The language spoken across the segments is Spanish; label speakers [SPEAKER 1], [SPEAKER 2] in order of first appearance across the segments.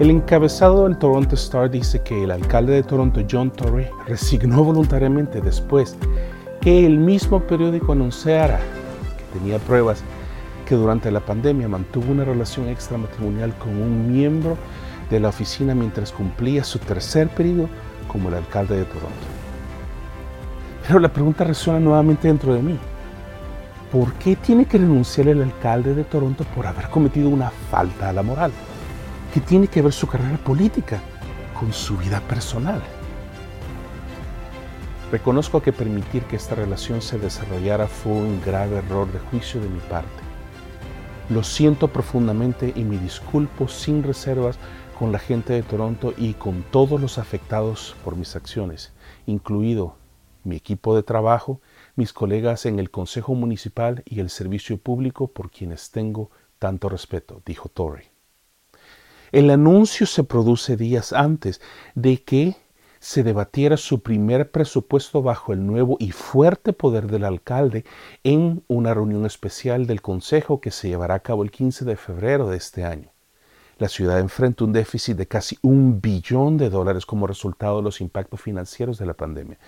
[SPEAKER 1] El encabezado del Toronto Star dice que el alcalde de Toronto, John Tory, resignó voluntariamente después que el mismo periódico anunciara que tenía pruebas que durante la pandemia mantuvo una relación extramatrimonial con un miembro de la oficina mientras cumplía su tercer periodo como el alcalde de Toronto. Pero la pregunta resuena nuevamente dentro de mí. ¿Por qué tiene que renunciar el alcalde de Toronto por haber cometido una falta a la moral? ¿Qué tiene que ver su carrera política con su vida personal? Reconozco que permitir que esta relación se desarrollara fue un grave error de juicio de mi parte. Lo siento profundamente y me disculpo sin reservas con la gente de Toronto y con todos los afectados por mis acciones, incluido mi equipo de trabajo, mis colegas en el Consejo Municipal y el Servicio Público por quienes tengo tanto respeto, dijo Torrey. El anuncio se produce días antes de que se debatiera su primer presupuesto bajo el nuevo y fuerte poder del alcalde en una reunión especial del Consejo que se llevará a cabo el 15 de febrero de este año. La ciudad enfrenta un déficit de casi un billón de dólares como resultado de los impactos financieros de la pandemia,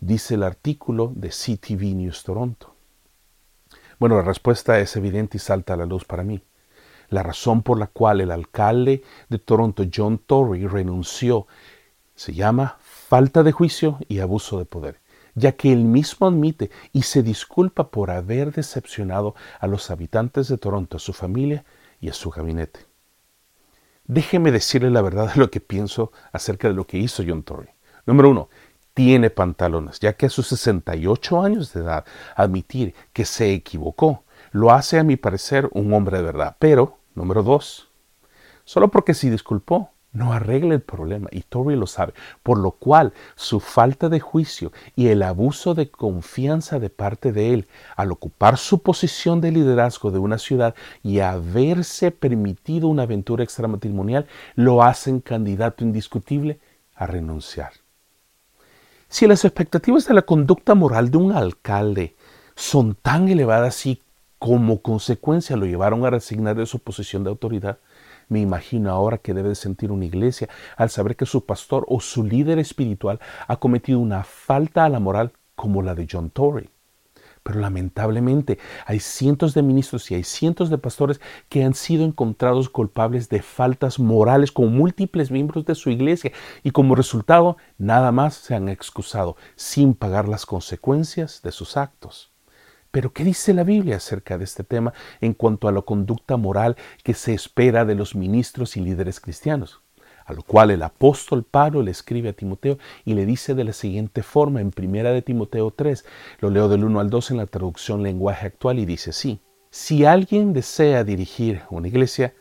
[SPEAKER 1] dice el artículo de CTV News Toronto. Bueno, la respuesta es evidente y salta a la luz para mí. La razón por la cual el alcalde de Toronto, John Tory, renunció se llama falta de juicio y abuso de poder, ya que él mismo admite y se disculpa por haber decepcionado a los habitantes de Toronto, a su familia y a su gabinete. Déjeme decirle la verdad de lo que pienso acerca de lo que hizo John Tory. Número uno, tiene pantalones, ya que a sus 68 años de edad admitir que se equivocó lo hace a mi parecer un hombre de verdad. Pero, número dos, solo porque se disculpó no arregla el problema y Tory lo sabe, por lo cual su falta de juicio y el abuso de confianza de parte de él al ocupar su posición de liderazgo de una ciudad y haberse permitido una aventura extramatrimonial lo hacen candidato indiscutible a renunciar. Si las expectativas de la conducta moral de un alcalde son tan elevadas y como consecuencia lo llevaron a resignar de su posición de autoridad, me imagino ahora que debe sentir una iglesia al saber que su pastor o su líder espiritual ha cometido una falta a la moral como la de John Tory. Pero lamentablemente hay cientos de ministros y hay cientos de pastores que han sido encontrados culpables de faltas morales con múltiples miembros de su iglesia y como resultado nada más se han excusado sin pagar las consecuencias de sus actos. Pero ¿qué dice la Biblia acerca de este tema en cuanto a la conducta moral que se espera de los ministros y líderes cristianos? A lo cual el apóstol Pablo le escribe a Timoteo y le dice de la siguiente forma en primera de Timoteo 3, lo leo del 1 al 2 en la traducción lenguaje actual y dice así, si alguien desea dirigir una iglesia,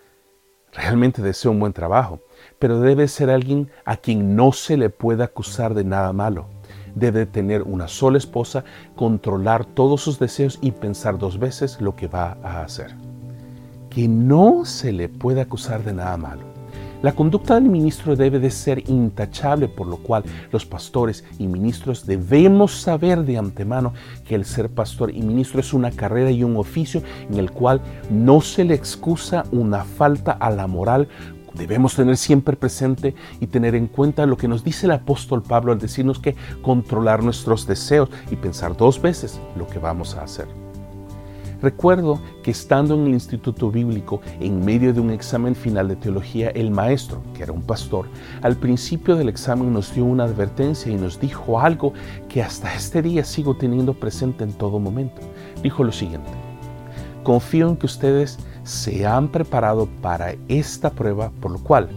[SPEAKER 1] realmente desea un buen trabajo, pero debe ser alguien a quien no se le pueda acusar de nada malo debe tener una sola esposa, controlar todos sus deseos y pensar dos veces lo que va a hacer. Que no se le puede acusar de nada malo. La conducta del ministro debe de ser intachable, por lo cual los pastores y ministros debemos saber de antemano que el ser pastor y ministro es una carrera y un oficio en el cual no se le excusa una falta a la moral Debemos tener siempre presente y tener en cuenta lo que nos dice el apóstol Pablo al decirnos que controlar nuestros deseos y pensar dos veces lo que vamos a hacer. Recuerdo que estando en el Instituto Bíblico, en medio de un examen final de teología, el maestro, que era un pastor, al principio del examen nos dio una advertencia y nos dijo algo que hasta este día sigo teniendo presente en todo momento. Dijo lo siguiente, confío en que ustedes se han preparado para esta prueba, por lo cual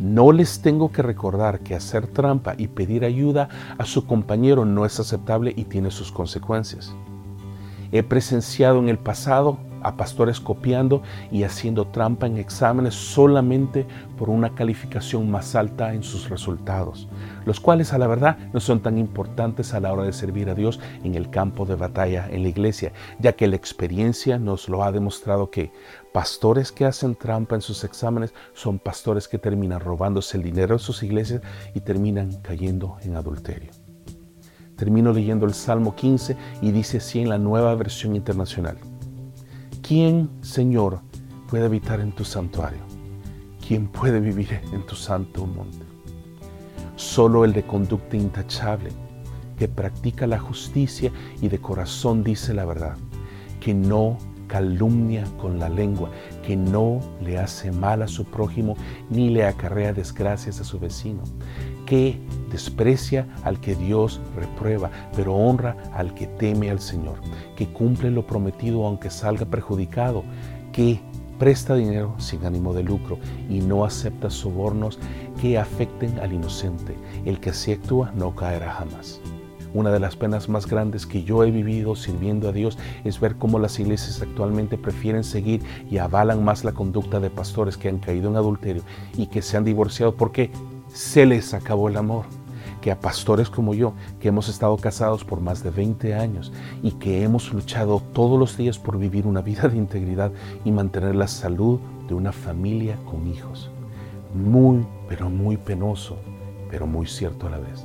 [SPEAKER 1] no les tengo que recordar que hacer trampa y pedir ayuda a su compañero no es aceptable y tiene sus consecuencias. He presenciado en el pasado a pastores copiando y haciendo trampa en exámenes solamente por una calificación más alta en sus resultados, los cuales a la verdad no son tan importantes a la hora de servir a Dios en el campo de batalla en la iglesia, ya que la experiencia nos lo ha demostrado que pastores que hacen trampa en sus exámenes son pastores que terminan robándose el dinero de sus iglesias y terminan cayendo en adulterio. Termino leyendo el Salmo 15 y dice así en la nueva versión internacional. ¿Quién, Señor, puede habitar en tu santuario? ¿quién puede vivir en tu santo monte? Solo el de conducta intachable, que practica la justicia y de corazón dice la verdad, que no calumnia con la lengua, que no le hace mal a su prójimo ni le acarrea desgracias a su vecino, que desprecia al que Dios reprueba, pero honra al que teme al Señor, que cumple lo prometido aunque salga perjudicado, que presta dinero sin ánimo de lucro y no acepta sobornos que afecten al inocente. El que así actúa no caerá jamás. Una de las penas más grandes que yo he vivido sirviendo a Dios es ver cómo las iglesias actualmente prefieren seguir y avalan más la conducta de pastores que han caído en adulterio y que se han divorciado porque se les acabó el amor. Que a pastores como yo, que hemos estado casados por más de 20 años y que hemos luchado todos los días por vivir una vida de integridad y mantener la salud de una familia con hijos. Muy, pero muy penoso, pero muy cierto a la vez.